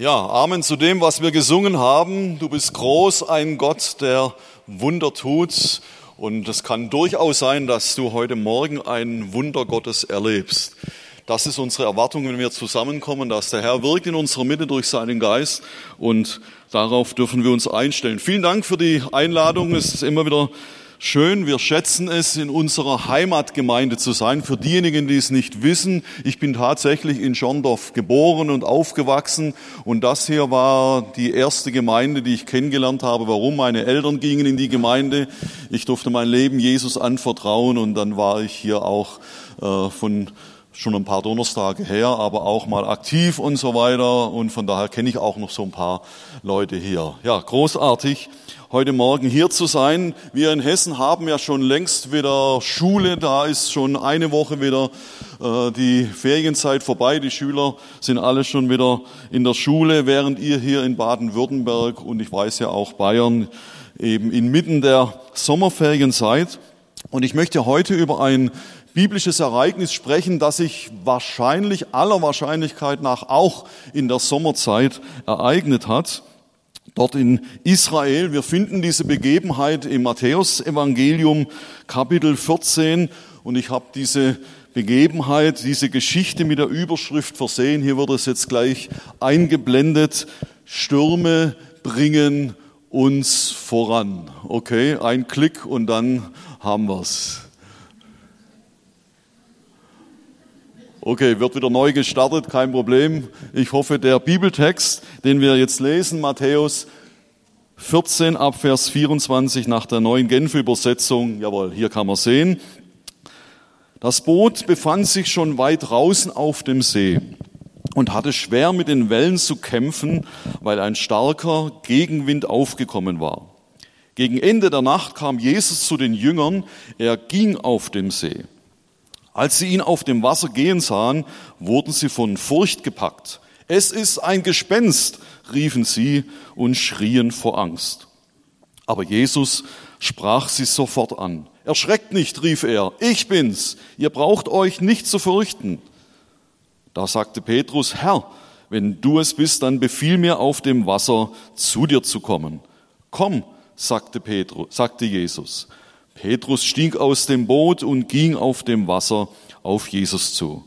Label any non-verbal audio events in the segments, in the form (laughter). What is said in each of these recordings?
Ja, Amen zu dem, was wir gesungen haben. Du bist groß, ein Gott, der Wunder tut. Und es kann durchaus sein, dass du heute Morgen ein Wunder Gottes erlebst. Das ist unsere Erwartung, wenn wir zusammenkommen, dass der Herr wirkt in unserer Mitte durch seinen Geist und darauf dürfen wir uns einstellen. Vielen Dank für die Einladung. Es ist immer wieder schön. Wir schätzen es, in unserer Heimatgemeinde zu sein. Für diejenigen, die es nicht wissen, ich bin tatsächlich in Schorndorf geboren und aufgewachsen. Und das hier war die erste Gemeinde, die ich kennengelernt habe. Warum? Meine Eltern gingen in die Gemeinde. Ich durfte mein Leben Jesus anvertrauen und dann war ich hier auch äh, von schon ein paar Donnerstage her, aber auch mal aktiv und so weiter. Und von daher kenne ich auch noch so ein paar Leute hier. Ja, großartig heute Morgen hier zu sein. Wir in Hessen haben ja schon längst wieder Schule. Da ist schon eine Woche wieder äh, die Ferienzeit vorbei. Die Schüler sind alle schon wieder in der Schule, während ihr hier in Baden-Württemberg und ich weiß ja auch Bayern eben inmitten der Sommerferien seid. Und ich möchte heute über ein biblisches Ereignis sprechen, das sich wahrscheinlich aller Wahrscheinlichkeit nach auch in der Sommerzeit ereignet hat dort in Israel. Wir finden diese Begebenheit im Matthäusevangelium Kapitel 14 und ich habe diese Begebenheit, diese Geschichte mit der Überschrift versehen. Hier wird es jetzt gleich eingeblendet. Stürme bringen uns voran. Okay, ein Klick und dann haben wir's. Okay, wird wieder neu gestartet, kein Problem. Ich hoffe, der Bibeltext, den wir jetzt lesen, Matthäus 14 ab Vers 24 nach der neuen Genfer Übersetzung, jawohl, hier kann man sehen. Das Boot befand sich schon weit draußen auf dem See und hatte schwer mit den Wellen zu kämpfen, weil ein starker Gegenwind aufgekommen war. Gegen Ende der Nacht kam Jesus zu den Jüngern, er ging auf dem See. Als sie ihn auf dem Wasser gehen sahen, wurden sie von Furcht gepackt. Es ist ein Gespenst, riefen sie und schrien vor Angst. Aber Jesus sprach sie sofort an. Erschreckt nicht, rief er, ich bin's, ihr braucht euch nicht zu fürchten. Da sagte Petrus, Herr, wenn du es bist, dann befiehl mir auf dem Wasser zu dir zu kommen. Komm, sagte Petrus, sagte Jesus. Petrus stieg aus dem Boot und ging auf dem Wasser auf Jesus zu.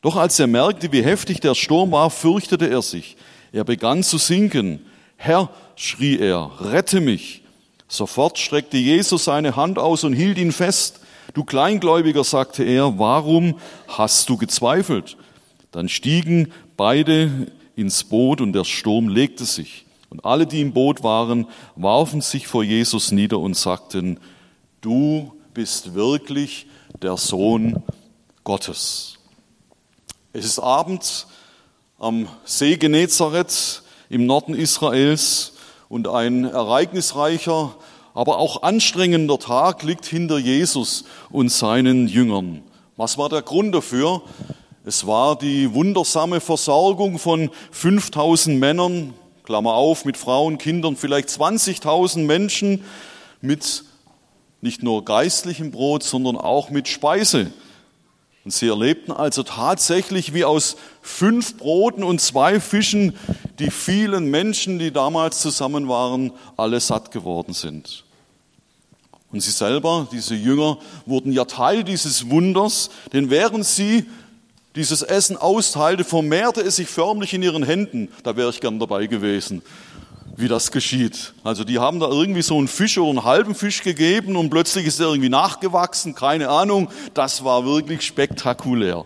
Doch als er merkte, wie heftig der Sturm war, fürchtete er sich. Er begann zu sinken. Herr, schrie er, rette mich. Sofort streckte Jesus seine Hand aus und hielt ihn fest. Du Kleingläubiger, sagte er, warum hast du gezweifelt? Dann stiegen beide ins Boot und der Sturm legte sich. Und alle, die im Boot waren, warfen sich vor Jesus nieder und sagten, du bist wirklich der Sohn Gottes. Es ist Abend am See Genezareth im Norden Israels und ein ereignisreicher, aber auch anstrengender Tag liegt hinter Jesus und seinen Jüngern. Was war der Grund dafür? Es war die wundersame Versorgung von 5000 Männern, Klammer auf, mit Frauen, Kindern, vielleicht 20.000 Menschen mit nicht nur geistlichem Brot, sondern auch mit Speise. Und sie erlebten also tatsächlich, wie aus fünf Broten und zwei Fischen die vielen Menschen, die damals zusammen waren, alle satt geworden sind. Und sie selber, diese Jünger, wurden ja Teil dieses Wunders, denn während sie dieses Essen austeilte, vermehrte es sich förmlich in ihren Händen. Da wäre ich gern dabei gewesen wie das geschieht. Also die haben da irgendwie so einen Fisch oder einen halben Fisch gegeben und plötzlich ist er irgendwie nachgewachsen, keine Ahnung. Das war wirklich spektakulär.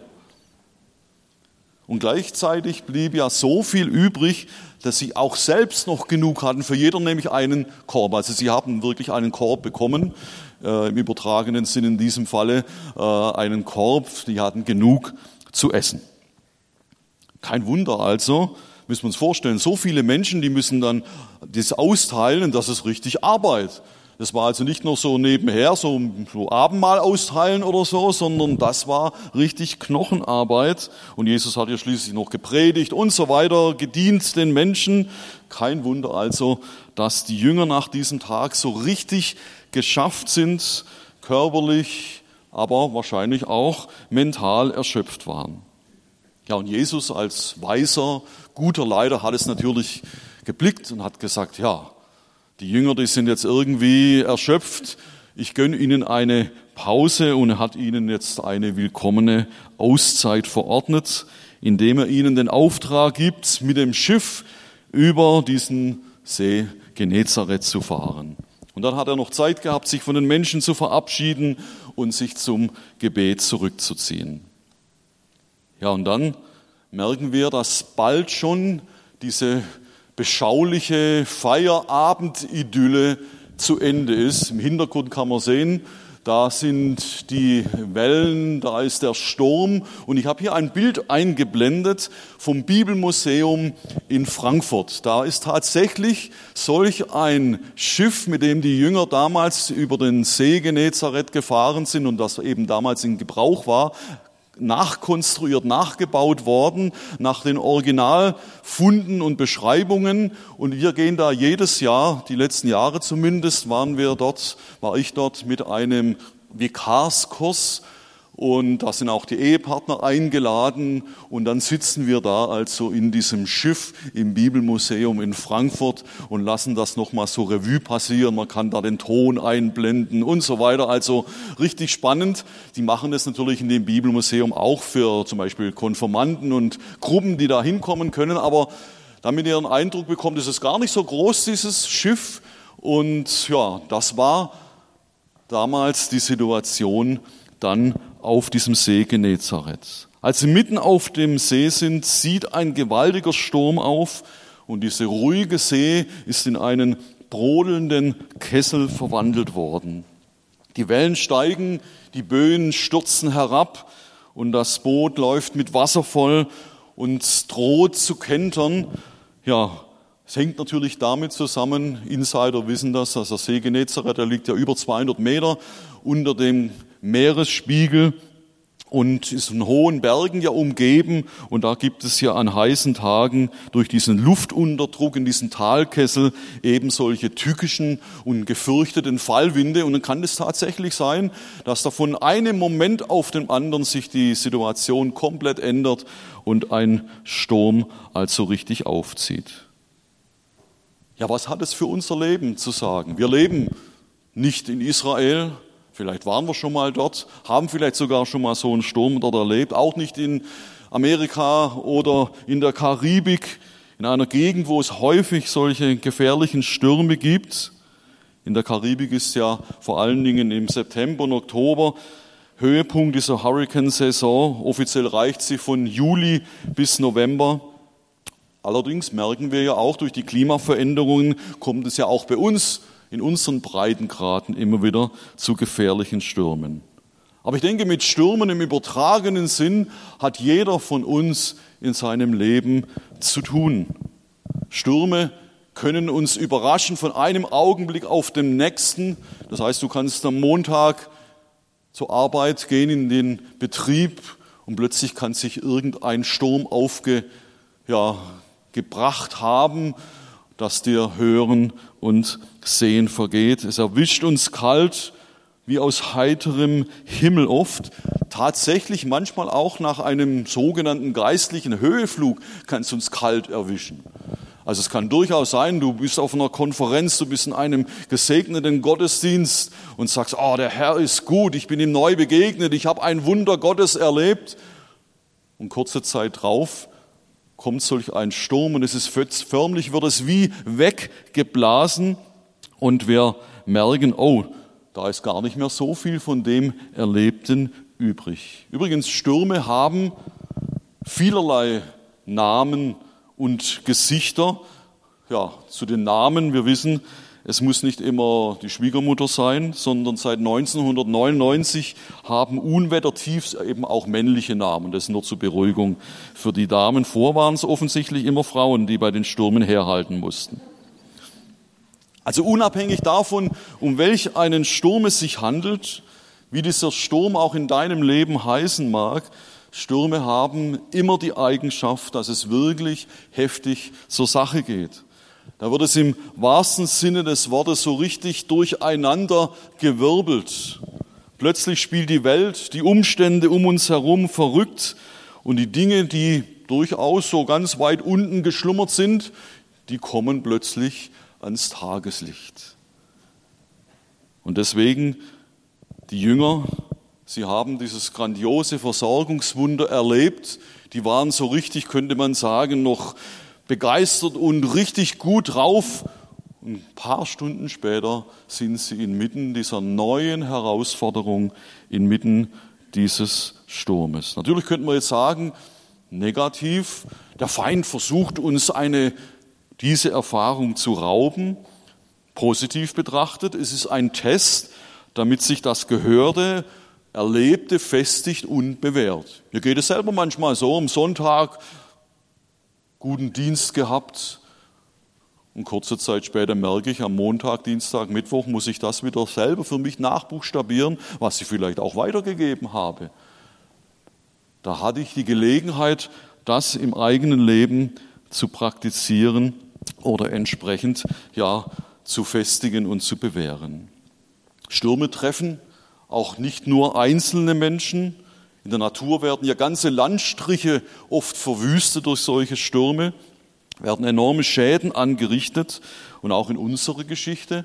Und gleichzeitig blieb ja so viel übrig, dass sie auch selbst noch genug hatten, für jeder nämlich einen Korb. Also sie haben wirklich einen Korb bekommen, äh, im übertragenen Sinn in diesem Falle äh, einen Korb, die hatten genug zu essen. Kein Wunder also, müssen wir uns vorstellen, so viele Menschen, die müssen dann das austeilen, das ist richtig Arbeit. Das war also nicht nur so nebenher, so, so Abendmahl austeilen oder so, sondern das war richtig Knochenarbeit. Und Jesus hat ja schließlich noch gepredigt und so weiter, gedient den Menschen. Kein Wunder also, dass die Jünger nach diesem Tag so richtig geschafft sind, körperlich, aber wahrscheinlich auch mental erschöpft waren. Ja, und Jesus als weiser, guter Leiter hat es natürlich geblickt und hat gesagt, ja, die Jünger, die sind jetzt irgendwie erschöpft. Ich gönne ihnen eine Pause und hat ihnen jetzt eine willkommene Auszeit verordnet, indem er ihnen den Auftrag gibt, mit dem Schiff über diesen See Genezareth zu fahren. Und dann hat er noch Zeit gehabt, sich von den Menschen zu verabschieden und sich zum Gebet zurückzuziehen. Ja, und dann merken wir, dass bald schon diese beschauliche Feierabendidylle zu Ende ist. Im Hintergrund kann man sehen, da sind die Wellen, da ist der Sturm. Und ich habe hier ein Bild eingeblendet vom Bibelmuseum in Frankfurt. Da ist tatsächlich solch ein Schiff, mit dem die Jünger damals über den See Genezareth gefahren sind und das eben damals in Gebrauch war, nachkonstruiert, nachgebaut worden nach den Originalfunden und Beschreibungen. Und wir gehen da jedes Jahr, die letzten Jahre zumindest, waren wir dort, war ich dort mit einem Vikarskurs und da sind auch die Ehepartner eingeladen und dann sitzen wir da also in diesem Schiff im Bibelmuseum in Frankfurt und lassen das nochmal so Revue passieren. Man kann da den Ton einblenden und so weiter. Also richtig spannend. Die machen das natürlich in dem Bibelmuseum auch für zum Beispiel Konformanten und Gruppen, die da hinkommen können. Aber damit ihr einen Eindruck bekommt, ist es gar nicht so groß, dieses Schiff. Und ja, das war damals die Situation dann auf diesem See Genezareth. Als sie mitten auf dem See sind, zieht ein gewaltiger Sturm auf und diese ruhige See ist in einen brodelnden Kessel verwandelt worden. Die Wellen steigen, die Böen stürzen herab und das Boot läuft mit Wasser voll und droht zu kentern. Ja, es hängt natürlich damit zusammen, Insider wissen das, dass der See Genezareth, der liegt ja über 200 Meter unter dem Meeresspiegel und ist von hohen Bergen ja umgeben und da gibt es ja an heißen Tagen durch diesen Luftunterdruck in diesen Talkessel eben solche tückischen und gefürchteten Fallwinde und dann kann es tatsächlich sein, dass da von einem Moment auf den anderen sich die Situation komplett ändert und ein Sturm also richtig aufzieht. Ja, was hat es für unser Leben zu sagen? Wir leben nicht in Israel, Vielleicht waren wir schon mal dort, haben vielleicht sogar schon mal so einen Sturm dort erlebt, auch nicht in Amerika oder in der Karibik, in einer Gegend, wo es häufig solche gefährlichen Stürme gibt. In der Karibik ist ja vor allen Dingen im September und Oktober Höhepunkt dieser Hurricane-Saison. Offiziell reicht sie von Juli bis November. Allerdings merken wir ja auch, durch die Klimaveränderungen kommt es ja auch bei uns in unseren Breitengraden immer wieder zu gefährlichen Stürmen. Aber ich denke, mit Stürmen im übertragenen Sinn hat jeder von uns in seinem Leben zu tun. Stürme können uns überraschen von einem Augenblick auf den nächsten. Das heißt, du kannst am Montag zur Arbeit gehen in den Betrieb und plötzlich kann sich irgendein Sturm aufgebracht ja, haben dass dir Hören und Sehen vergeht. Es erwischt uns kalt wie aus heiterem Himmel oft. Tatsächlich manchmal auch nach einem sogenannten geistlichen Höheflug kann es uns kalt erwischen. Also es kann durchaus sein, du bist auf einer Konferenz, du bist in einem gesegneten Gottesdienst und sagst, oh, der Herr ist gut, ich bin ihm neu begegnet, ich habe ein Wunder Gottes erlebt. Und kurze Zeit drauf kommt solch ein Sturm und es ist förmlich, wird es wie weggeblasen und wir merken, oh, da ist gar nicht mehr so viel von dem Erlebten übrig. Übrigens, Stürme haben vielerlei Namen und Gesichter. Ja, zu den Namen, wir wissen, es muss nicht immer die Schwiegermutter sein, sondern seit 1999 haben Unwettertiefs eben auch männliche Namen. Das nur zur Beruhigung für die Damen. Vor waren es offensichtlich immer Frauen, die bei den Stürmen herhalten mussten. Also unabhängig davon, um welch einen Sturm es sich handelt, wie dieser Sturm auch in deinem Leben heißen mag, Stürme haben immer die Eigenschaft, dass es wirklich heftig zur Sache geht. Da wird es im wahrsten Sinne des Wortes so richtig durcheinander gewirbelt. Plötzlich spielt die Welt, die Umstände um uns herum verrückt Und die Dinge, die durchaus so ganz weit unten geschlummert sind, die kommen plötzlich ans Tageslicht. Und deswegen, die Jünger, sie haben dieses grandiose Versorgungswunder erlebt. Die waren so richtig, könnte man sagen, noch begeistert und richtig gut drauf. Ein paar Stunden später sind sie inmitten dieser neuen Herausforderung, inmitten dieses Sturmes. Natürlich könnte man jetzt sagen, negativ, der Feind versucht uns eine, diese Erfahrung zu rauben. Positiv betrachtet, es ist ein Test, damit sich das Gehörte, Erlebte festigt und bewährt. Mir geht es selber manchmal so, am Sonntag guten Dienst gehabt, und kurze Zeit später merke ich, am Montag, Dienstag, Mittwoch muss ich das wieder selber für mich nachbuchstabieren, was ich vielleicht auch weitergegeben habe. Da hatte ich die Gelegenheit, das im eigenen Leben zu praktizieren oder entsprechend ja zu festigen und zu bewähren. Stürme treffen auch nicht nur einzelne Menschen. In der Natur werden ja ganze Landstriche oft verwüstet durch solche Stürme werden enorme Schäden angerichtet. Und auch in unserer Geschichte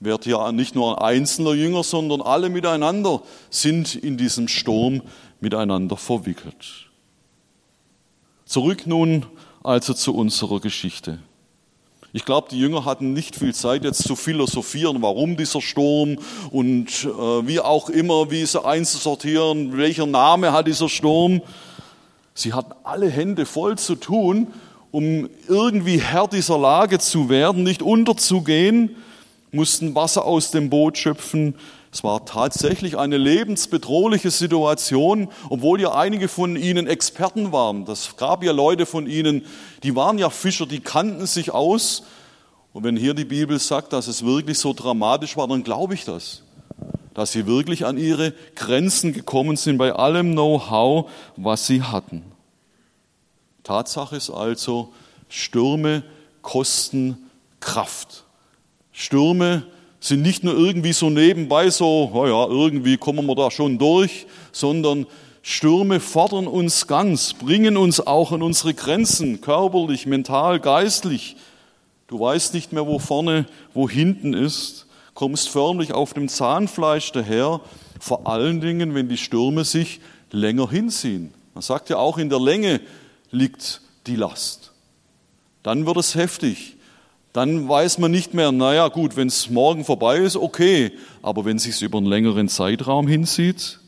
wird ja nicht nur ein einzelner Jünger, sondern alle miteinander sind in diesem Sturm miteinander verwickelt. Zurück nun also zu unserer Geschichte. Ich glaube, die Jünger hatten nicht viel Zeit jetzt zu philosophieren, warum dieser Sturm und äh, wie auch immer, wie sie einzusortieren, welcher Name hat dieser Sturm. Sie hatten alle Hände voll zu tun um irgendwie Herr dieser Lage zu werden, nicht unterzugehen, mussten Wasser aus dem Boot schöpfen. Es war tatsächlich eine lebensbedrohliche Situation, obwohl ja einige von ihnen Experten waren. Das gab ja Leute von ihnen, die waren ja Fischer, die kannten sich aus. Und wenn hier die Bibel sagt, dass es wirklich so dramatisch war, dann glaube ich das. Dass sie wirklich an ihre Grenzen gekommen sind bei allem Know-how, was sie hatten. Tatsache ist also, Stürme kosten Kraft. Stürme sind nicht nur irgendwie so nebenbei so, naja, irgendwie kommen wir da schon durch, sondern Stürme fordern uns ganz, bringen uns auch an unsere Grenzen, körperlich, mental, geistlich. Du weißt nicht mehr, wo vorne, wo hinten ist, kommst förmlich auf dem Zahnfleisch daher, vor allen Dingen, wenn die Stürme sich länger hinziehen. Man sagt ja auch in der Länge liegt die Last. Dann wird es heftig. Dann weiß man nicht mehr, naja gut, wenn es morgen vorbei ist, okay, aber wenn es sich über einen längeren Zeitraum hinzieht,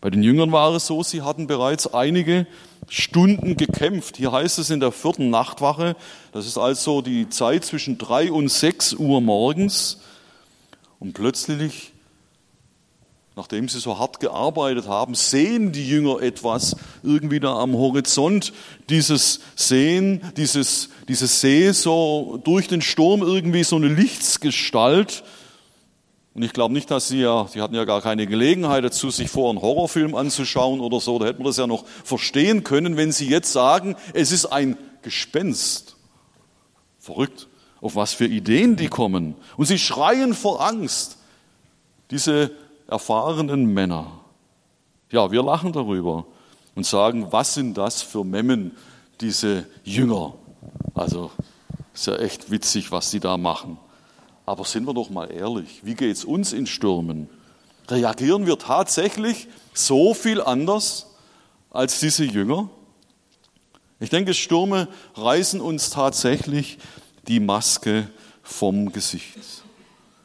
bei den Jüngern war es so, sie hatten bereits einige Stunden gekämpft. Hier heißt es in der vierten Nachtwache, das ist also die Zeit zwischen drei und sechs Uhr morgens. Und plötzlich Nachdem sie so hart gearbeitet haben, sehen die Jünger etwas irgendwie da am Horizont. Dieses Sehen, dieses, dieses See so durch den Sturm irgendwie so eine Lichtsgestalt. Und ich glaube nicht, dass sie ja, sie hatten ja gar keine Gelegenheit dazu, sich vor einen Horrorfilm anzuschauen oder so. Da hätten wir das ja noch verstehen können, wenn sie jetzt sagen, es ist ein Gespenst. Verrückt. Auf was für Ideen die kommen. Und sie schreien vor Angst. Diese erfahrenen Männer. Ja, wir lachen darüber und sagen, was sind das für Memmen, diese Jünger? Also, ist ja echt witzig, was die da machen. Aber sind wir doch mal ehrlich, wie geht es uns in Stürmen? Reagieren wir tatsächlich so viel anders als diese Jünger? Ich denke, Stürme reißen uns tatsächlich die Maske vom Gesicht.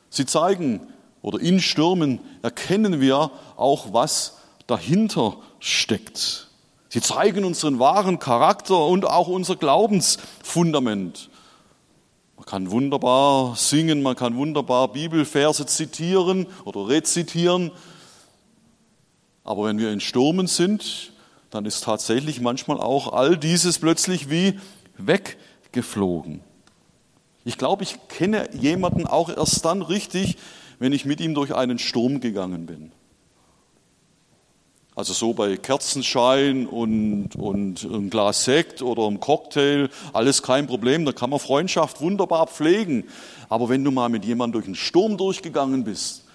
Sie zeigen oder in Stürmen erkennen wir auch, was dahinter steckt. Sie zeigen unseren wahren Charakter und auch unser Glaubensfundament. Man kann wunderbar singen, man kann wunderbar Bibelverse zitieren oder rezitieren. Aber wenn wir in Stürmen sind, dann ist tatsächlich manchmal auch all dieses plötzlich wie weggeflogen. Ich glaube, ich kenne jemanden auch erst dann richtig, wenn ich mit ihm durch einen Sturm gegangen bin. Also so bei Kerzenschein und, und ein Glas Sekt oder ein Cocktail, alles kein Problem, da kann man Freundschaft wunderbar pflegen. Aber wenn du mal mit jemandem durch einen Sturm durchgegangen bist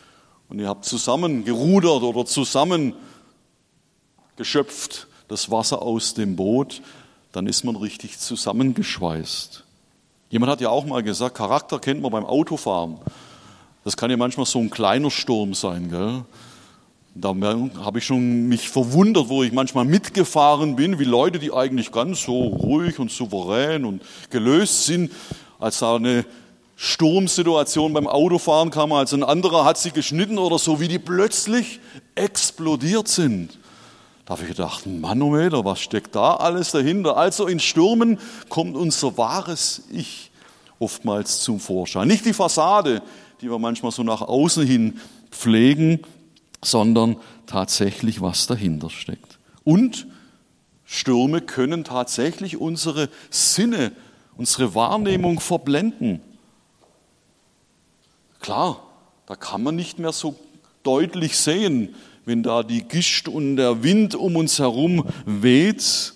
und ihr habt zusammen gerudert oder zusammen geschöpft, das Wasser aus dem Boot, dann ist man richtig zusammengeschweißt. Jemand hat ja auch mal gesagt, Charakter kennt man beim Autofahren. Das kann ja manchmal so ein kleiner Sturm sein. Gell? Da habe ich schon mich verwundert, wo ich manchmal mitgefahren bin, wie Leute, die eigentlich ganz so ruhig und souverän und gelöst sind, als da eine Sturmsituation beim Autofahren kam, als ein anderer hat sie geschnitten oder so, wie die plötzlich explodiert sind. Da habe ich gedacht, Manometer, was steckt da alles dahinter? Also in Stürmen kommt unser wahres Ich oftmals zum Vorschein. Nicht die Fassade, die wir manchmal so nach außen hin pflegen, sondern tatsächlich, was dahinter steckt. Und Stürme können tatsächlich unsere Sinne, unsere Wahrnehmung verblenden. Klar, da kann man nicht mehr so deutlich sehen, wenn da die Gischt und der Wind um uns herum weht.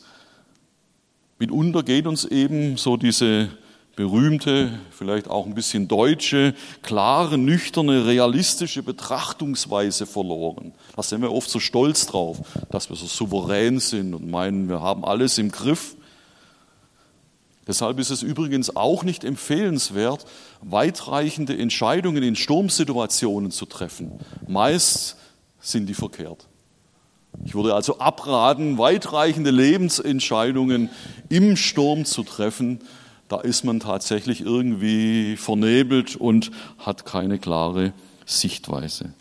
Mitunter geht uns eben so diese berühmte, vielleicht auch ein bisschen deutsche, klare, nüchterne, realistische Betrachtungsweise verloren. Da sind wir oft so stolz drauf, dass wir so souverän sind und meinen, wir haben alles im Griff. Deshalb ist es übrigens auch nicht empfehlenswert, weitreichende Entscheidungen in Sturmsituationen zu treffen. Meist sind die verkehrt. Ich würde also abraten, weitreichende Lebensentscheidungen im Sturm zu treffen. Da ist man tatsächlich irgendwie vernebelt und hat keine klare Sichtweise.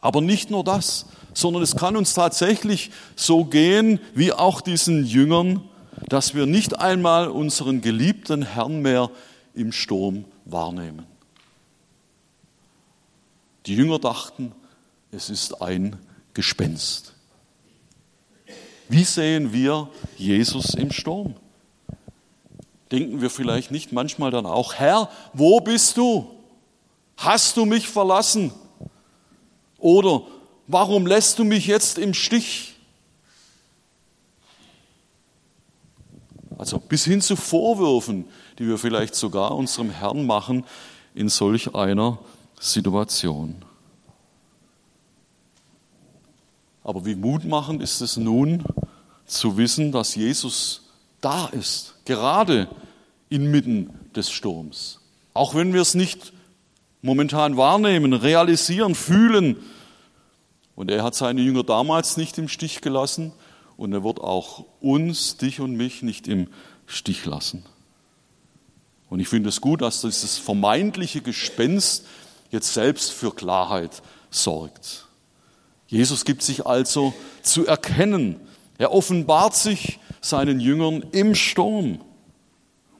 Aber nicht nur das, sondern es kann uns tatsächlich so gehen wie auch diesen Jüngern, dass wir nicht einmal unseren geliebten Herrn mehr im Sturm wahrnehmen. Die Jünger dachten, es ist ein Gespenst. Wie sehen wir Jesus im Sturm? Denken wir vielleicht nicht manchmal dann auch, Herr, wo bist du? Hast du mich verlassen? Oder warum lässt du mich jetzt im Stich? Also bis hin zu Vorwürfen, die wir vielleicht sogar unserem Herrn machen in solch einer Situation. Aber wie mutmachend ist es nun zu wissen, dass Jesus da ist, gerade inmitten des Sturms. Auch wenn wir es nicht momentan wahrnehmen, realisieren, fühlen. Und er hat seine Jünger damals nicht im Stich gelassen und er wird auch uns, dich und mich nicht im Stich lassen. Und ich finde es gut, dass dieses vermeintliche Gespenst jetzt selbst für Klarheit sorgt. Jesus gibt sich also zu erkennen. Er offenbart sich seinen Jüngern im Sturm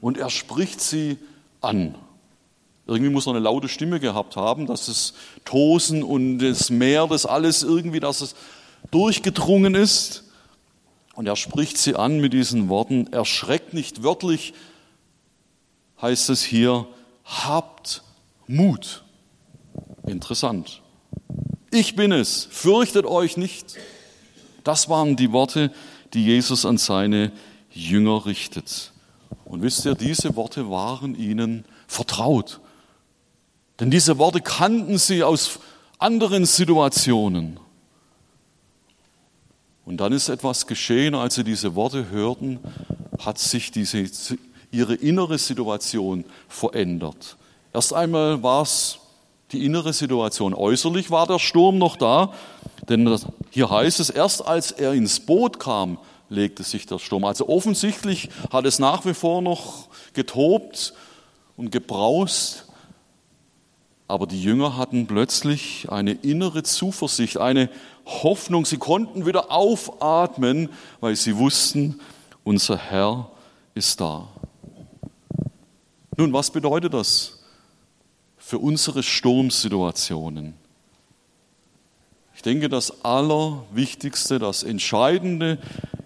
und er spricht sie an. Irgendwie muss er eine laute Stimme gehabt haben, dass das Tosen und das Meer, das alles irgendwie, dass es durchgedrungen ist. Und er spricht sie an mit diesen Worten, erschreckt nicht wörtlich, heißt es hier, habt Mut. Interessant. Ich bin es, fürchtet euch nicht. Das waren die Worte, die Jesus an seine Jünger richtet. Und wisst ihr, diese Worte waren ihnen vertraut. Denn diese Worte kannten sie aus anderen Situationen. Und dann ist etwas geschehen, als sie diese Worte hörten, hat sich diese, ihre innere Situation verändert. Erst einmal war es die innere Situation. Äußerlich war der Sturm noch da, denn hier heißt es, erst als er ins Boot kam, legte sich der Sturm. Also offensichtlich hat es nach wie vor noch getobt und gebraust. Aber die Jünger hatten plötzlich eine innere Zuversicht, eine Hoffnung. Sie konnten wieder aufatmen, weil sie wussten, unser Herr ist da. Nun, was bedeutet das für unsere Sturmsituationen? Ich denke, das Allerwichtigste, das Entscheidende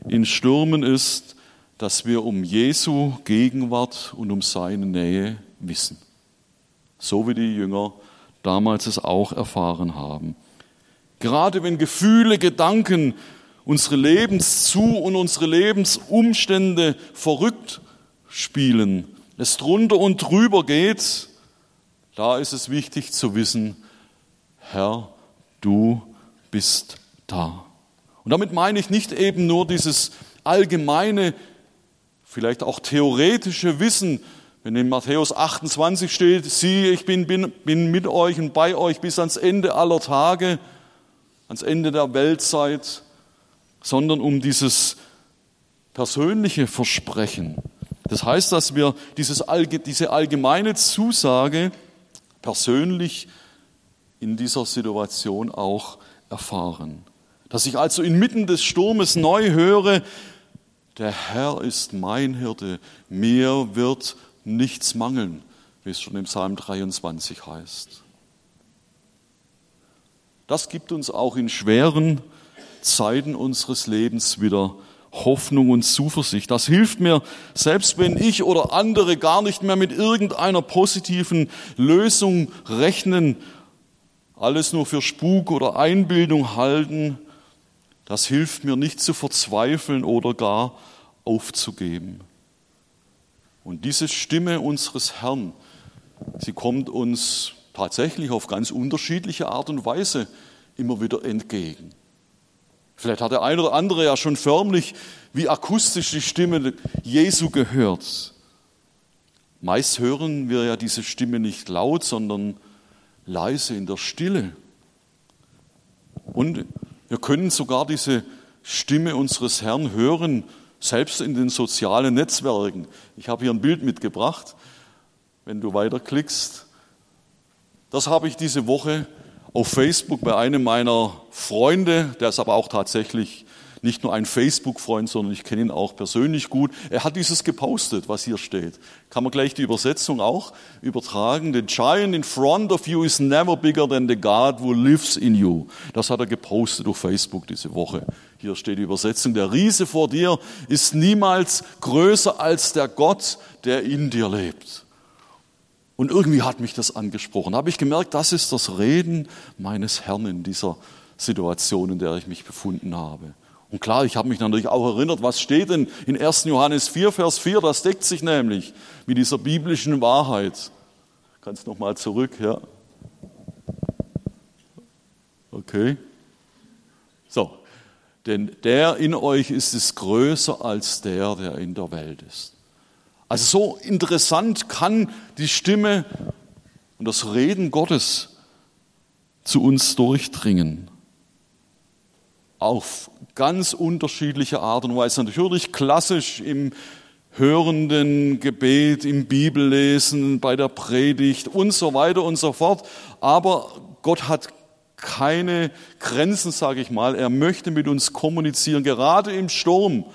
in Stürmen ist, dass wir um Jesu Gegenwart und um seine Nähe wissen so wie die Jünger damals es auch erfahren haben. Gerade wenn Gefühle, Gedanken, unsere Lebenszu- und unsere Lebensumstände verrückt spielen, es drunter und drüber geht, da ist es wichtig zu wissen, Herr, du bist da. Und damit meine ich nicht eben nur dieses allgemeine, vielleicht auch theoretische Wissen, wenn in Matthäus 28 steht, siehe, ich bin, bin, bin mit euch und bei euch bis ans Ende aller Tage, ans Ende der Weltzeit, sondern um dieses persönliche Versprechen. Das heißt, dass wir dieses, diese allgemeine Zusage persönlich in dieser Situation auch erfahren. Dass ich also inmitten des Sturmes neu höre, der Herr ist mein Hirte, mir wird nichts mangeln, wie es schon im Psalm 23 heißt. Das gibt uns auch in schweren Zeiten unseres Lebens wieder Hoffnung und Zuversicht. Das hilft mir, selbst wenn ich oder andere gar nicht mehr mit irgendeiner positiven Lösung rechnen, alles nur für Spuk oder Einbildung halten, das hilft mir nicht zu verzweifeln oder gar aufzugeben. Und diese Stimme unseres Herrn, sie kommt uns tatsächlich auf ganz unterschiedliche Art und Weise immer wieder entgegen. Vielleicht hat der eine oder andere ja schon förmlich wie akustisch die Stimme Jesu gehört. Meist hören wir ja diese Stimme nicht laut, sondern leise in der Stille. Und wir können sogar diese Stimme unseres Herrn hören, selbst in den sozialen Netzwerken. Ich habe hier ein Bild mitgebracht, wenn du weiterklickst. Das habe ich diese Woche auf Facebook bei einem meiner Freunde, der ist aber auch tatsächlich nicht nur ein Facebook-Freund, sondern ich kenne ihn auch persönlich gut. Er hat dieses gepostet, was hier steht. Kann man gleich die Übersetzung auch übertragen. The giant in front of you is never bigger than the God who lives in you. Das hat er gepostet auf Facebook diese Woche. Hier steht die Übersetzung. Der Riese vor dir ist niemals größer als der Gott, der in dir lebt. Und irgendwie hat mich das angesprochen. Da habe ich gemerkt, das ist das Reden meines Herrn in dieser Situation, in der ich mich befunden habe. Und klar, ich habe mich natürlich auch erinnert, was steht denn in 1. Johannes 4, Vers 4, das deckt sich nämlich mit dieser biblischen Wahrheit. Kannst noch mal zurück, ja. Okay. So, denn der in euch ist es größer als der, der in der Welt ist. Also so interessant kann die Stimme und das Reden Gottes zu uns durchdringen auf ganz unterschiedliche Art und Weise. Natürlich klassisch im hörenden Gebet, im Bibellesen, bei der Predigt und so weiter und so fort. Aber Gott hat keine Grenzen, sage ich mal. Er möchte mit uns kommunizieren, gerade im Sturm.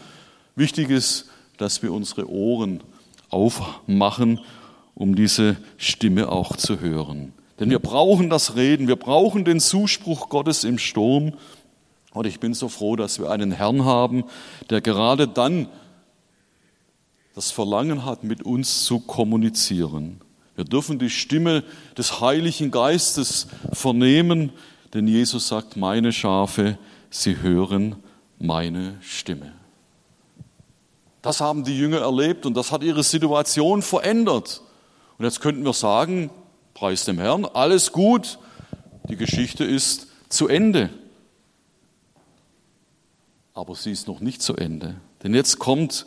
Wichtig ist, dass wir unsere Ohren aufmachen, um diese Stimme auch zu hören. Denn wir brauchen das Reden, wir brauchen den Zuspruch Gottes im Sturm. Und ich bin so froh, dass wir einen Herrn haben, der gerade dann das Verlangen hat, mit uns zu kommunizieren. Wir dürfen die Stimme des Heiligen Geistes vernehmen, denn Jesus sagt, meine Schafe, sie hören meine Stimme. Das haben die Jünger erlebt und das hat ihre Situation verändert. Und jetzt könnten wir sagen, preis dem Herrn, alles gut, die Geschichte ist zu Ende aber sie ist noch nicht zu Ende. Denn jetzt kommt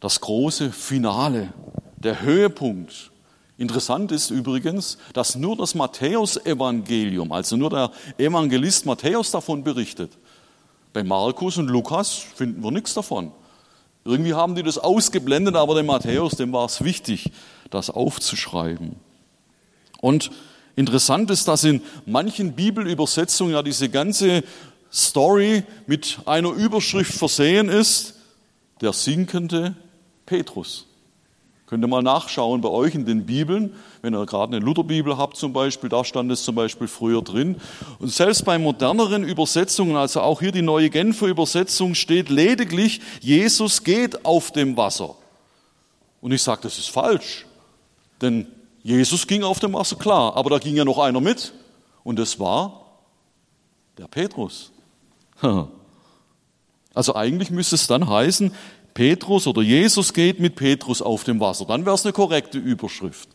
das große Finale, der Höhepunkt. Interessant ist übrigens, dass nur das Matthäusevangelium, also nur der Evangelist Matthäus davon berichtet. Bei Markus und Lukas finden wir nichts davon. Irgendwie haben die das ausgeblendet, aber dem Matthäus, dem war es wichtig, das aufzuschreiben. Und interessant ist, dass in manchen Bibelübersetzungen ja diese ganze Story mit einer Überschrift versehen ist, der sinkende Petrus. Könnt ihr mal nachschauen bei euch in den Bibeln, wenn ihr gerade eine Lutherbibel habt zum Beispiel, da stand es zum Beispiel früher drin. Und selbst bei moderneren Übersetzungen, also auch hier die neue Genfer Übersetzung, steht lediglich, Jesus geht auf dem Wasser. Und ich sage, das ist falsch, denn Jesus ging auf dem Wasser, klar, aber da ging ja noch einer mit und das war der Petrus. (laughs) Also eigentlich müsste es dann heißen, Petrus oder Jesus geht mit Petrus auf dem Wasser. Dann wäre es eine korrekte Überschrift.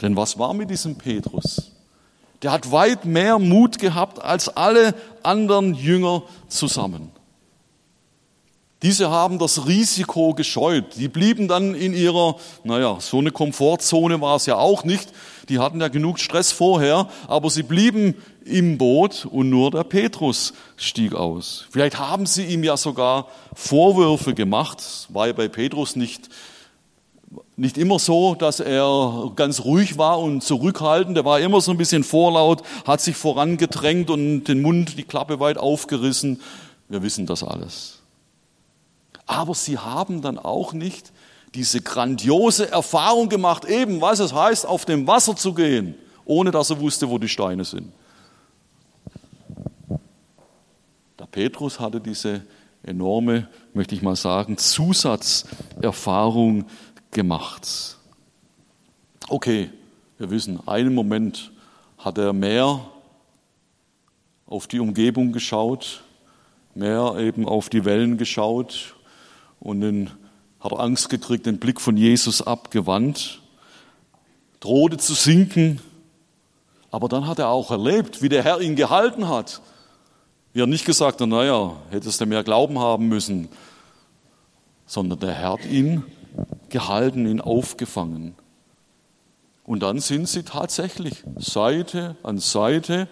Denn was war mit diesem Petrus? Der hat weit mehr Mut gehabt als alle anderen Jünger zusammen. Diese haben das Risiko gescheut. Die blieben dann in ihrer, naja, so eine Komfortzone war es ja auch nicht. Die hatten ja genug Stress vorher, aber sie blieben im Boot und nur der Petrus stieg aus. Vielleicht haben sie ihm ja sogar Vorwürfe gemacht. War ja bei Petrus nicht, nicht immer so, dass er ganz ruhig war und zurückhaltend. Er war immer so ein bisschen vorlaut, hat sich vorangedrängt und den Mund, die Klappe weit aufgerissen. Wir wissen das alles. Aber sie haben dann auch nicht diese grandiose Erfahrung gemacht, eben was es heißt, auf dem Wasser zu gehen, ohne dass er wusste, wo die Steine sind. Der Petrus hatte diese enorme, möchte ich mal sagen, Zusatzerfahrung gemacht. Okay, wir wissen, einen Moment hat er mehr auf die Umgebung geschaut, mehr eben auf die Wellen geschaut und dann hat er Angst gekriegt, den Blick von Jesus abgewandt, drohte zu sinken, aber dann hat er auch erlebt, wie der Herr ihn gehalten hat. Wie er nicht gesagt hat, naja, hättest du mehr Glauben haben müssen, sondern der Herr hat ihn gehalten, ihn aufgefangen. Und dann sind sie tatsächlich Seite an Seite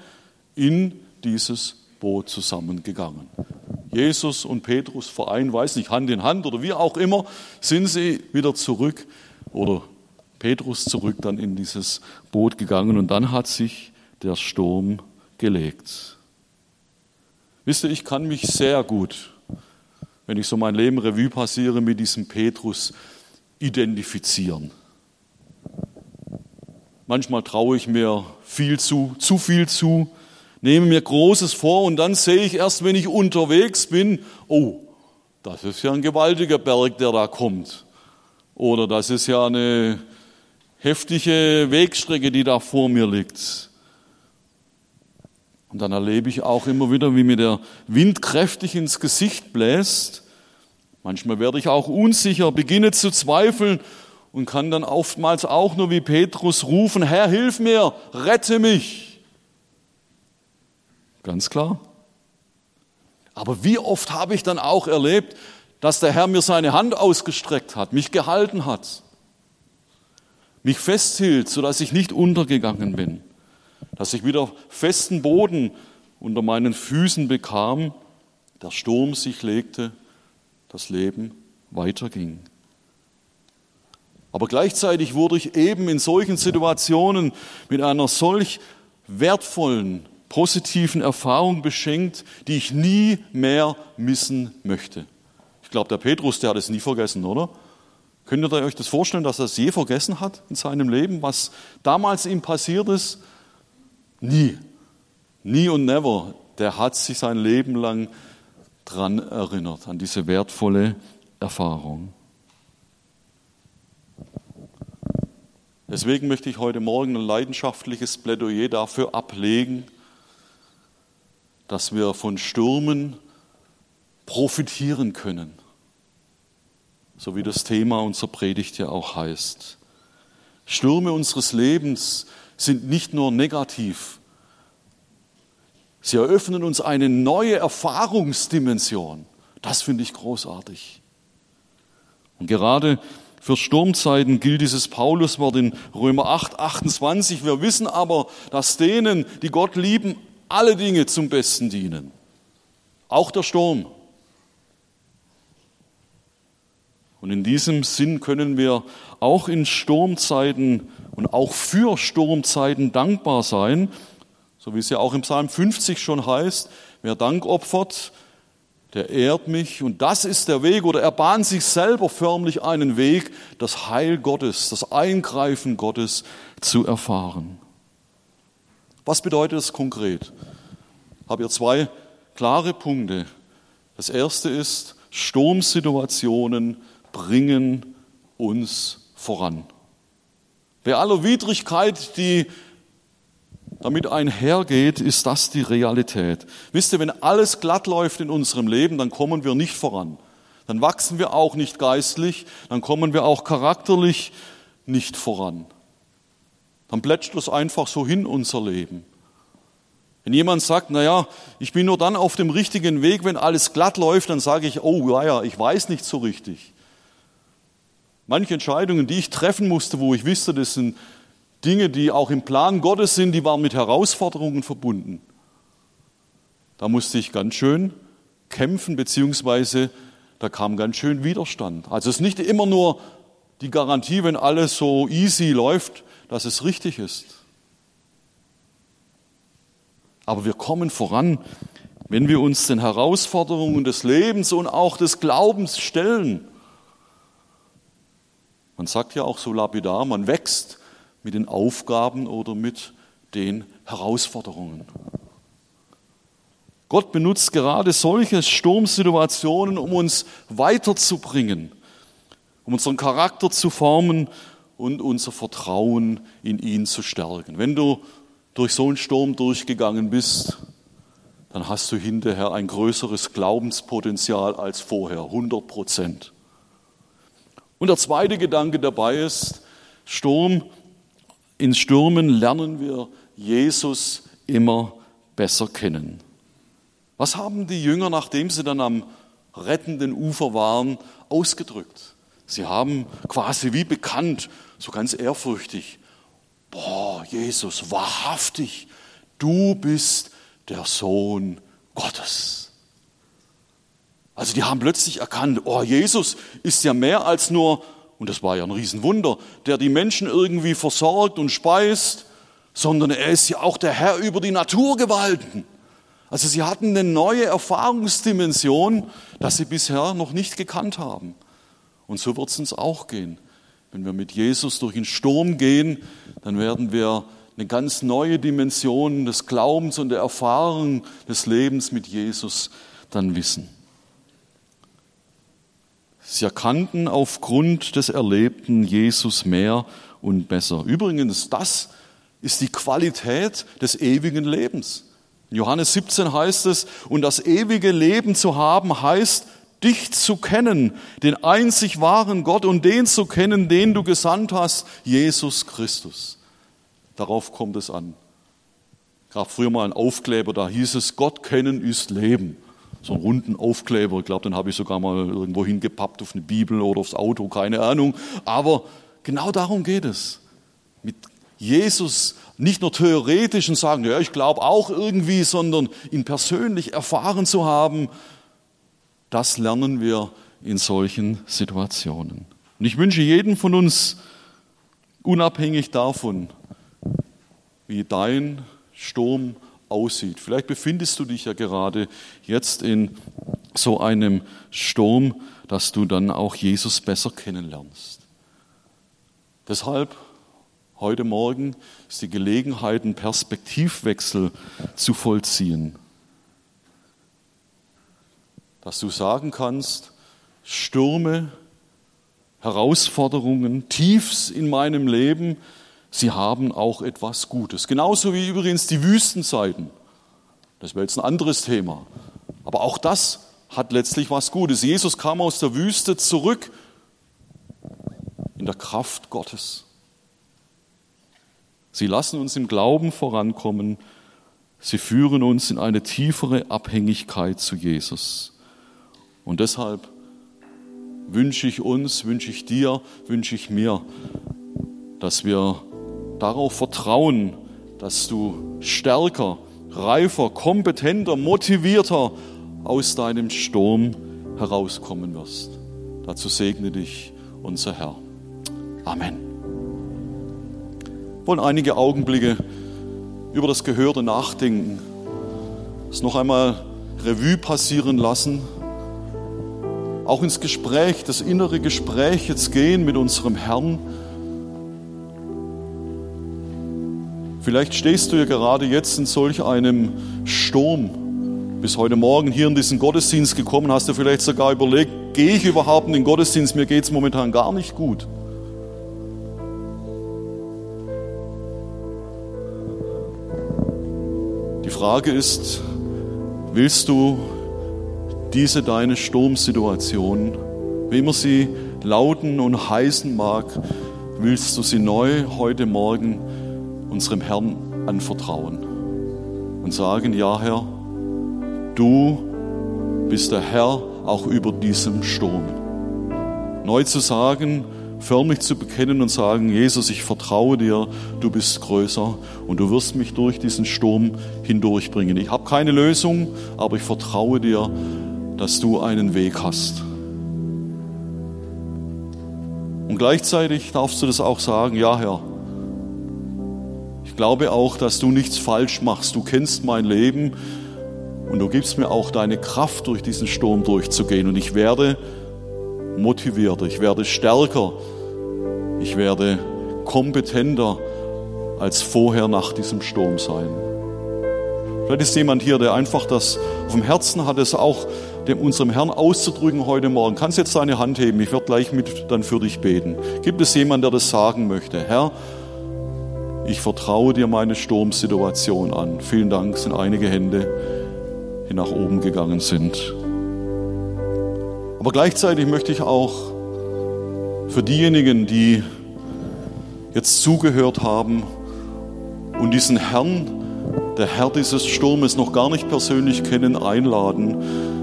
in dieses Boot zusammengegangen. Jesus und Petrus vereint, weiß nicht, Hand in Hand oder wie auch immer, sind sie wieder zurück oder Petrus zurück dann in dieses Boot gegangen und dann hat sich der Sturm gelegt. Wisst ihr, ich kann mich sehr gut, wenn ich so mein Leben Revue passiere, mit diesem Petrus identifizieren. Manchmal traue ich mir viel zu, zu viel zu, nehme mir Großes vor und dann sehe ich erst, wenn ich unterwegs bin, oh, das ist ja ein gewaltiger Berg, der da kommt. Oder das ist ja eine heftige Wegstrecke, die da vor mir liegt. Und dann erlebe ich auch immer wieder, wie mir der Wind kräftig ins Gesicht bläst. Manchmal werde ich auch unsicher, beginne zu zweifeln und kann dann oftmals auch nur wie Petrus rufen, Herr, hilf mir, rette mich. Ganz klar. Aber wie oft habe ich dann auch erlebt, dass der Herr mir seine Hand ausgestreckt hat, mich gehalten hat, mich festhielt, sodass ich nicht untergegangen bin, dass ich wieder festen Boden unter meinen Füßen bekam, der Sturm sich legte, das Leben weiterging. Aber gleichzeitig wurde ich eben in solchen Situationen mit einer solch wertvollen positiven Erfahrungen beschenkt, die ich nie mehr missen möchte. Ich glaube, der Petrus, der hat es nie vergessen, oder? Könnt ihr euch das vorstellen, dass er es je vergessen hat in seinem Leben, was damals ihm passiert ist? Nie. Nie und never. Der hat sich sein Leben lang dran erinnert, an diese wertvolle Erfahrung. Deswegen möchte ich heute Morgen ein leidenschaftliches Plädoyer dafür ablegen, dass wir von Stürmen profitieren können. So wie das Thema unserer Predigt ja auch heißt. Stürme unseres Lebens sind nicht nur negativ, sie eröffnen uns eine neue Erfahrungsdimension. Das finde ich großartig. Und gerade für Sturmzeiten gilt dieses Pauluswort in Römer 8, 28. Wir wissen aber, dass denen, die Gott lieben, alle Dinge zum Besten dienen. Auch der Sturm. Und in diesem Sinn können wir auch in Sturmzeiten und auch für Sturmzeiten dankbar sein, so wie es ja auch im Psalm 50 schon heißt, wer Dank opfert, der ehrt mich und das ist der Weg oder er bahnt sich selber förmlich einen Weg, das Heil Gottes, das Eingreifen Gottes zu erfahren. Was bedeutet das konkret? Ich habe hier zwei klare Punkte. Das erste ist, Sturmsituationen bringen uns voran. Bei aller Widrigkeit, die damit einhergeht, ist das die Realität. Wisst ihr, wenn alles glatt läuft in unserem Leben, dann kommen wir nicht voran. Dann wachsen wir auch nicht geistlich, dann kommen wir auch charakterlich nicht voran. Dann plätscht es einfach so hin, unser Leben. Wenn jemand sagt, na ja, ich bin nur dann auf dem richtigen Weg, wenn alles glatt läuft, dann sage ich, oh ja, ich weiß nicht so richtig. Manche Entscheidungen, die ich treffen musste, wo ich wusste, das sind Dinge, die auch im Plan Gottes sind, die waren mit Herausforderungen verbunden. Da musste ich ganz schön kämpfen, beziehungsweise da kam ganz schön Widerstand. Also es ist nicht immer nur die Garantie, wenn alles so easy läuft, dass es richtig ist. Aber wir kommen voran, wenn wir uns den Herausforderungen des Lebens und auch des Glaubens stellen. Man sagt ja auch so lapidar, man wächst mit den Aufgaben oder mit den Herausforderungen. Gott benutzt gerade solche Sturmsituationen, um uns weiterzubringen, um unseren Charakter zu formen und unser Vertrauen in ihn zu stärken. Wenn du durch so einen Sturm durchgegangen bist, dann hast du hinterher ein größeres Glaubenspotenzial als vorher, 100 Prozent. Und der zweite Gedanke dabei ist, Sturm, in Stürmen lernen wir Jesus immer besser kennen. Was haben die Jünger, nachdem sie dann am rettenden Ufer waren, ausgedrückt? Sie haben quasi wie bekannt, so ganz ehrfürchtig, boah, Jesus, wahrhaftig, du bist der Sohn Gottes. Also die haben plötzlich erkannt, oh, Jesus ist ja mehr als nur, und das war ja ein Riesenwunder, der die Menschen irgendwie versorgt und speist, sondern er ist ja auch der Herr über die Naturgewalten. Also sie hatten eine neue Erfahrungsdimension, das sie bisher noch nicht gekannt haben. Und so wird es uns auch gehen. Wenn wir mit Jesus durch den Sturm gehen, dann werden wir eine ganz neue Dimension des Glaubens und der Erfahrung des Lebens mit Jesus dann wissen. Sie erkannten aufgrund des Erlebten Jesus mehr und besser. Übrigens, das ist die Qualität des ewigen Lebens. In Johannes 17 heißt es, und das ewige Leben zu haben heißt, dich zu kennen, den einzig wahren Gott und den zu kennen, den du gesandt hast, Jesus Christus. Darauf kommt es an. Gab früher mal einen Aufkleber, da hieß es, Gott kennen ist Leben. So einen runden Aufkleber, ich glaube, den habe ich sogar mal irgendwo hingepappt auf eine Bibel oder aufs Auto, keine Ahnung. Aber genau darum geht es. Mit Jesus nicht nur theoretisch und sagen, ja, ich glaube auch irgendwie, sondern ihn persönlich erfahren zu haben, das lernen wir in solchen Situationen. Und ich wünsche jedem von uns, unabhängig davon, wie dein Sturm aussieht. Vielleicht befindest du dich ja gerade jetzt in so einem Sturm, dass du dann auch Jesus besser kennenlernst. Deshalb heute Morgen ist die Gelegenheit, einen Perspektivwechsel zu vollziehen dass du sagen kannst, Stürme, Herausforderungen, Tiefs in meinem Leben, sie haben auch etwas Gutes. Genauso wie übrigens die Wüstenzeiten. Das wäre jetzt ein anderes Thema. Aber auch das hat letztlich was Gutes. Jesus kam aus der Wüste zurück in der Kraft Gottes. Sie lassen uns im Glauben vorankommen. Sie führen uns in eine tiefere Abhängigkeit zu Jesus. Und deshalb wünsche ich uns, wünsche ich dir, wünsche ich mir, dass wir darauf vertrauen, dass du stärker, reifer, kompetenter, motivierter aus deinem Sturm herauskommen wirst. Dazu segne dich unser Herr. Amen. Wir wollen einige Augenblicke über das Gehörte nachdenken, es noch einmal Revue passieren lassen auch ins Gespräch, das innere Gespräch jetzt gehen mit unserem Herrn. Vielleicht stehst du ja gerade jetzt in solch einem Sturm. Bis heute Morgen hier in diesen Gottesdienst gekommen, hast du vielleicht sogar überlegt, gehe ich überhaupt in den Gottesdienst? Mir geht es momentan gar nicht gut. Die Frage ist, willst du diese deine Sturmsituation, wie immer sie lauten und heißen mag, willst du sie neu heute Morgen unserem Herrn anvertrauen. und sagen, ja Herr, du bist der Herr auch über diesem Sturm. Neu zu sagen, förmlich zu bekennen und sagen, Jesus, ich vertraue dir, du bist größer und du wirst mich durch diesen Sturm hindurchbringen. Ich habe keine Lösung, aber ich vertraue dir, dass du einen Weg hast. Und gleichzeitig darfst du das auch sagen, ja Herr, ich glaube auch, dass du nichts falsch machst. Du kennst mein Leben und du gibst mir auch deine Kraft, durch diesen Sturm durchzugehen. Und ich werde motivierter, ich werde stärker, ich werde kompetenter als vorher nach diesem Sturm sein. Vielleicht ist jemand hier, der einfach das auf dem Herzen hat, es auch dem unserem Herrn auszudrücken heute Morgen. Kannst jetzt deine Hand heben, ich werde gleich mit dann für dich beten. Gibt es jemand, der das sagen möchte? Herr, ich vertraue dir meine Sturmsituation an. Vielen Dank, sind einige Hände, die nach oben gegangen sind. Aber gleichzeitig möchte ich auch für diejenigen, die jetzt zugehört haben und diesen Herrn, der Herr dieses Sturmes noch gar nicht persönlich kennen, einladen,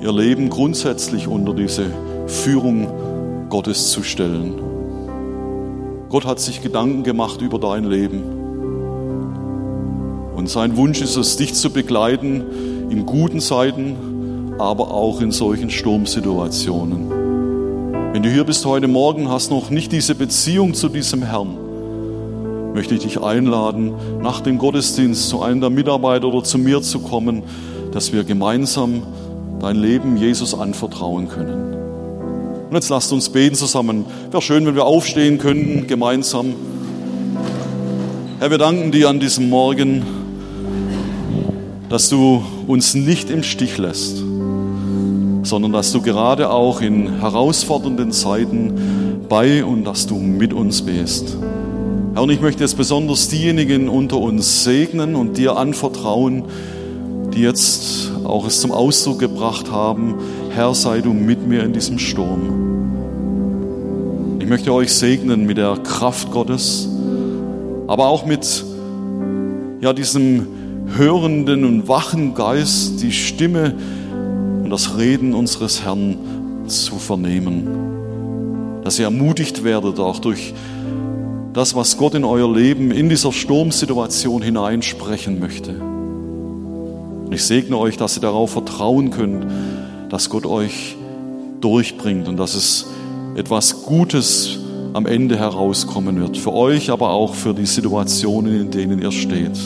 ihr Leben grundsätzlich unter diese Führung Gottes zu stellen. Gott hat sich Gedanken gemacht über dein Leben. Und sein Wunsch ist es, dich zu begleiten in guten Zeiten, aber auch in solchen Sturmsituationen. Wenn du hier bist heute Morgen, hast noch nicht diese Beziehung zu diesem Herrn, möchte ich dich einladen, nach dem Gottesdienst zu einem der Mitarbeiter oder zu mir zu kommen, dass wir gemeinsam dein Leben Jesus anvertrauen können. Und jetzt lasst uns beten zusammen. Wäre schön, wenn wir aufstehen könnten, gemeinsam. Herr, wir danken dir an diesem Morgen, dass du uns nicht im Stich lässt sondern dass du gerade auch in herausfordernden Zeiten bei und dass du mit uns bist. Herr, und ich möchte jetzt besonders diejenigen unter uns segnen und dir anvertrauen, die jetzt auch es zum Ausdruck gebracht haben, Herr, sei du mit mir in diesem Sturm. Ich möchte euch segnen mit der Kraft Gottes, aber auch mit ja, diesem hörenden und wachen Geist, die Stimme und das Reden unseres Herrn zu vernehmen. Dass ihr ermutigt werdet auch durch das, was Gott in euer Leben in dieser Sturmsituation hineinsprechen möchte. Und ich segne euch, dass ihr darauf vertrauen könnt, dass Gott euch durchbringt und dass es etwas Gutes am Ende herauskommen wird. Für euch, aber auch für die Situationen, in denen ihr steht.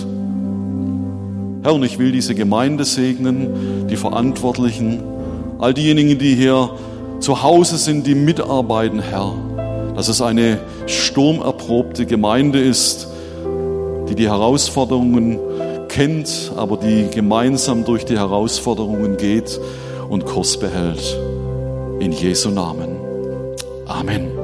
Herr, und ich will diese Gemeinde segnen, die Verantwortlichen, all diejenigen, die hier zu Hause sind, die mitarbeiten, Herr, dass es eine sturmerprobte Gemeinde ist, die die Herausforderungen kennt, aber die gemeinsam durch die Herausforderungen geht und Kurs behält. In Jesu Namen. Amen.